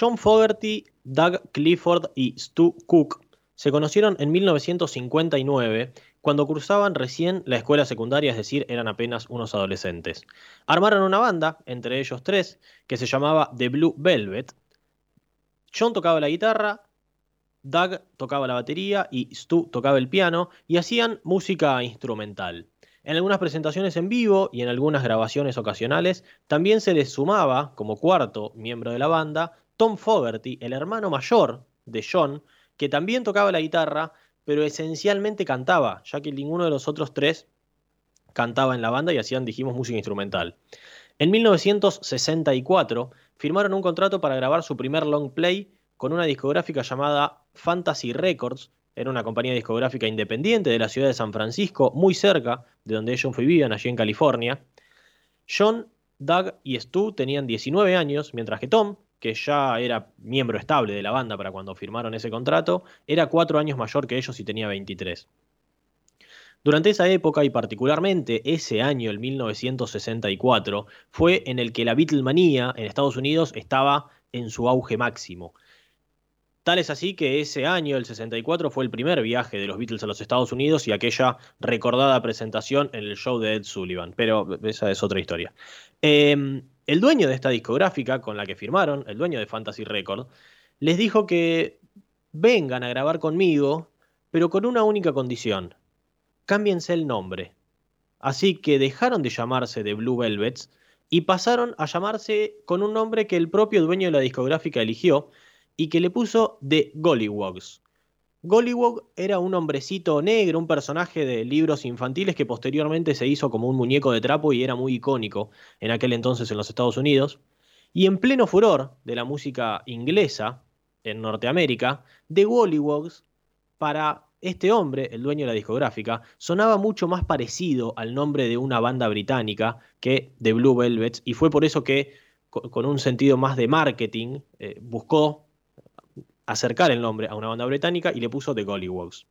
John Fogerty, Doug Clifford y Stu Cook se conocieron en 1959 cuando cursaban recién la escuela secundaria, es decir, eran apenas unos adolescentes. Armaron una banda, entre ellos tres, que se llamaba The Blue Velvet. John tocaba la guitarra, Doug tocaba la batería y Stu tocaba el piano y hacían música instrumental. En algunas presentaciones en vivo y en algunas grabaciones ocasionales también se les sumaba, como cuarto miembro de la banda, Tom Fogerty, el hermano mayor de John, que también tocaba la guitarra, pero esencialmente cantaba, ya que ninguno de los otros tres cantaba en la banda y hacían, dijimos, música instrumental. En 1964 firmaron un contrato para grabar su primer long play con una discográfica llamada Fantasy Records, era una compañía discográfica independiente de la ciudad de San Francisco, muy cerca de donde ellos vivían, allí en California. John, Doug y Stu tenían 19 años, mientras que Tom, que ya era miembro estable de la banda para cuando firmaron ese contrato, era cuatro años mayor que ellos y tenía 23. Durante esa época y particularmente ese año, el 1964, fue en el que la Beatlemanía en Estados Unidos estaba en su auge máximo. Tal es así que ese año, el 64, fue el primer viaje de los Beatles a los Estados Unidos y aquella recordada presentación en el show de Ed Sullivan. Pero esa es otra historia. Eh, el dueño de esta discográfica con la que firmaron, el dueño de Fantasy Record, les dijo que vengan a grabar conmigo, pero con una única condición. Cámbiense el nombre. Así que dejaron de llamarse The Blue Velvets y pasaron a llamarse con un nombre que el propio dueño de la discográfica eligió y que le puso The Gollywogs. Gollywog era un hombrecito negro, un personaje de libros infantiles que posteriormente se hizo como un muñeco de trapo y era muy icónico en aquel entonces en los Estados Unidos. Y en pleno furor de la música inglesa en Norteamérica, The Gollywogs, para este hombre, el dueño de la discográfica, sonaba mucho más parecido al nombre de una banda británica que The Blue Velvets, y fue por eso que, con un sentido más de marketing, eh, buscó acercar el nombre a una banda británica y le puso The Gollywogs.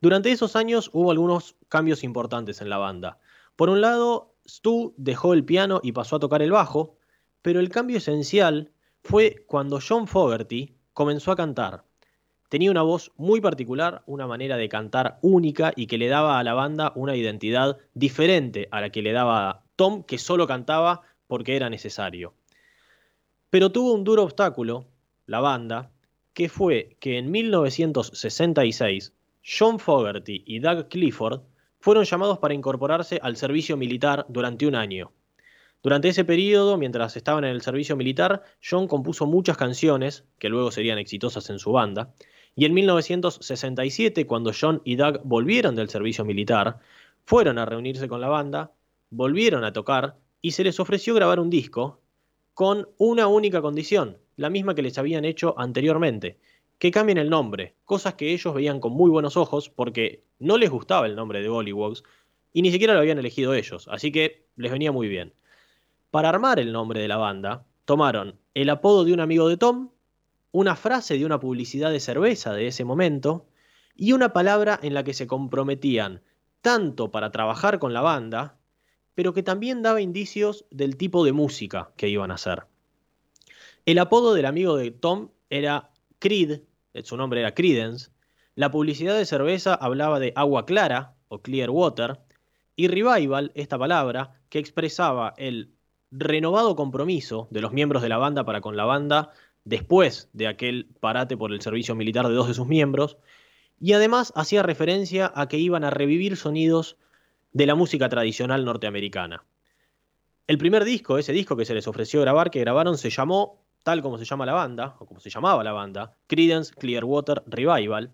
Durante esos años hubo algunos cambios importantes en la banda. Por un lado, Stu dejó el piano y pasó a tocar el bajo, pero el cambio esencial fue cuando John Fogerty comenzó a cantar. Tenía una voz muy particular, una manera de cantar única y que le daba a la banda una identidad diferente a la que le daba Tom, que solo cantaba porque era necesario. Pero tuvo un duro obstáculo la banda, que fue que en 1966 John Fogerty y Doug Clifford fueron llamados para incorporarse al servicio militar durante un año. Durante ese periodo, mientras estaban en el servicio militar, John compuso muchas canciones que luego serían exitosas en su banda, y en 1967, cuando John y Doug volvieron del servicio militar, fueron a reunirse con la banda, volvieron a tocar y se les ofreció grabar un disco con una única condición, la misma que les habían hecho anteriormente, que cambien el nombre, cosas que ellos veían con muy buenos ojos porque no les gustaba el nombre de Bollywogs y ni siquiera lo habían elegido ellos, así que les venía muy bien. Para armar el nombre de la banda, tomaron el apodo de un amigo de Tom, una frase de una publicidad de cerveza de ese momento y una palabra en la que se comprometían tanto para trabajar con la banda, pero que también daba indicios del tipo de música que iban a hacer. El apodo del amigo de Tom era Creed, eh, su nombre era Credence. La publicidad de cerveza hablaba de agua clara o clear water. Y revival, esta palabra, que expresaba el renovado compromiso de los miembros de la banda para con la banda después de aquel parate por el servicio militar de dos de sus miembros, y además hacía referencia a que iban a revivir sonidos de la música tradicional norteamericana. El primer disco, ese disco que se les ofreció grabar, que grabaron, se llamó tal como se llama la banda, o como se llamaba la banda, Credence Clearwater Revival,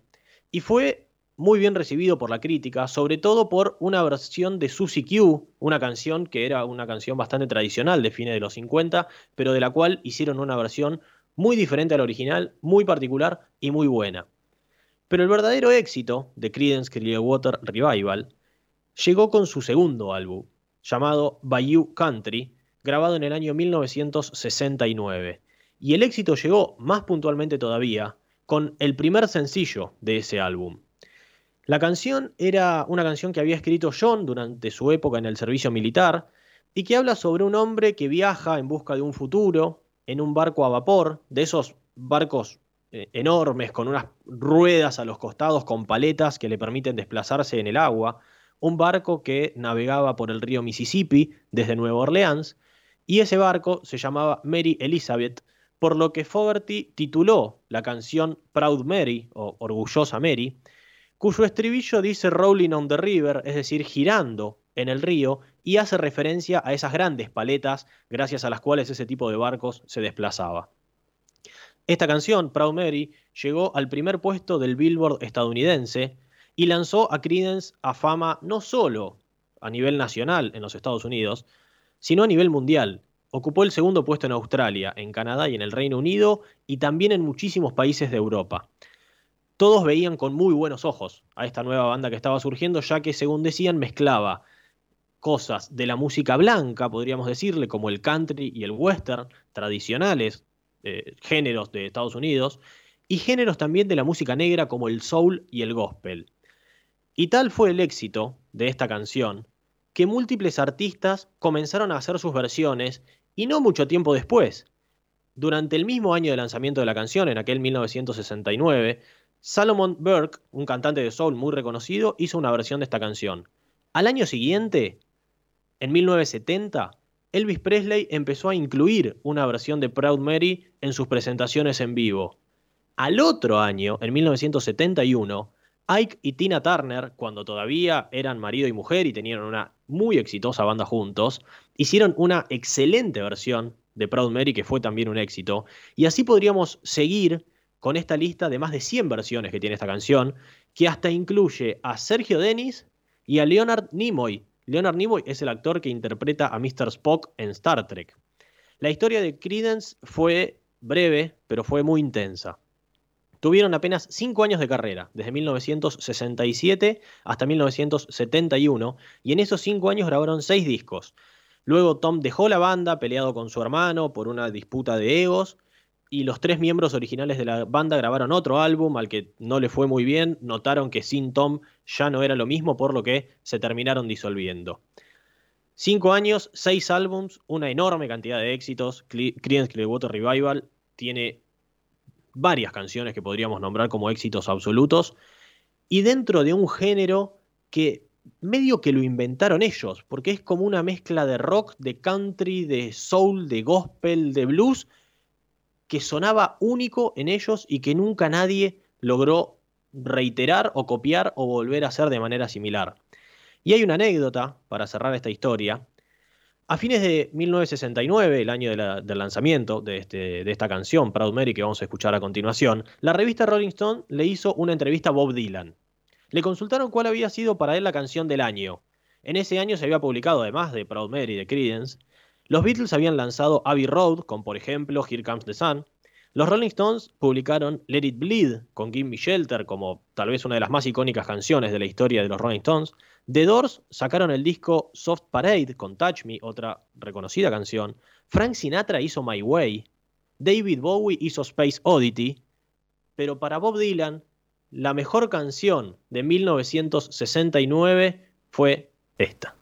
y fue muy bien recibido por la crítica, sobre todo por una versión de Susie Q, una canción que era una canción bastante tradicional de fines de los 50, pero de la cual hicieron una versión muy diferente a la original, muy particular y muy buena. Pero el verdadero éxito de Credence Clearwater Revival llegó con su segundo álbum, llamado Bayou Country, grabado en el año 1969. Y el éxito llegó más puntualmente todavía con el primer sencillo de ese álbum. La canción era una canción que había escrito John durante su época en el servicio militar y que habla sobre un hombre que viaja en busca de un futuro en un barco a vapor, de esos barcos eh, enormes con unas ruedas a los costados con paletas que le permiten desplazarse en el agua, un barco que navegaba por el río Mississippi desde Nueva Orleans, y ese barco se llamaba Mary Elizabeth, por lo que Fogerty tituló la canción Proud Mary o Orgullosa Mary, cuyo estribillo dice Rolling on the River, es decir, girando en el río, y hace referencia a esas grandes paletas gracias a las cuales ese tipo de barcos se desplazaba. Esta canción, Proud Mary, llegó al primer puesto del Billboard estadounidense y lanzó a Creedence a fama no solo a nivel nacional en los Estados Unidos, sino a nivel mundial. Ocupó el segundo puesto en Australia, en Canadá y en el Reino Unido y también en muchísimos países de Europa todos veían con muy buenos ojos a esta nueva banda que estaba surgiendo, ya que, según decían, mezclaba cosas de la música blanca, podríamos decirle, como el country y el western, tradicionales, eh, géneros de Estados Unidos, y géneros también de la música negra como el soul y el gospel. Y tal fue el éxito de esta canción, que múltiples artistas comenzaron a hacer sus versiones, y no mucho tiempo después. Durante el mismo año de lanzamiento de la canción, en aquel 1969, Salomon Burke, un cantante de soul muy reconocido, hizo una versión de esta canción. Al año siguiente, en 1970, Elvis Presley empezó a incluir una versión de Proud Mary en sus presentaciones en vivo. Al otro año, en 1971, Ike y Tina Turner, cuando todavía eran marido y mujer y tenían una muy exitosa banda juntos, hicieron una excelente versión de Proud Mary que fue también un éxito. Y así podríamos seguir con esta lista de más de 100 versiones que tiene esta canción, que hasta incluye a Sergio Denis y a Leonard Nimoy. Leonard Nimoy es el actor que interpreta a Mr. Spock en Star Trek. La historia de Credence fue breve, pero fue muy intensa. Tuvieron apenas 5 años de carrera, desde 1967 hasta 1971, y en esos 5 años grabaron 6 discos. Luego Tom dejó la banda peleado con su hermano por una disputa de egos y los tres miembros originales de la banda grabaron otro álbum al que no le fue muy bien, notaron que sin Tom ya no era lo mismo, por lo que se terminaron disolviendo. Cinco años, seis álbums, una enorme cantidad de éxitos. Creedence Clearwater Revival tiene varias canciones que podríamos nombrar como éxitos absolutos. Y dentro de un género que medio que lo inventaron ellos, porque es como una mezcla de rock, de country, de soul, de gospel, de blues, que sonaba único en ellos y que nunca nadie logró reiterar o copiar o volver a hacer de manera similar. Y hay una anécdota para cerrar esta historia. A fines de 1969, el año del lanzamiento de, este, de, esta canción, Proud Mary, que vamos a escuchar a continuación, la revista Rolling Stone le hizo una entrevista a Bob Dylan. Le consultaron cuál había sido para él la canción del año. En ese año se había publicado, además de Proud Mary de Creedence, los Beatles habían lanzado Abbey Road con, por ejemplo, Here Comes the Sun. Los Rolling Stones publicaron Let It Bleed con Gimme Shelter como tal vez una de las más icónicas canciones de la historia de los Rolling Stones. The Doors sacaron el disco Soft Parade con Touch Me, otra reconocida canción. Frank Sinatra hizo My Way. David Bowie hizo Space Oddity. Pero para Bob Dylan, la mejor canción de 1969 fue esta.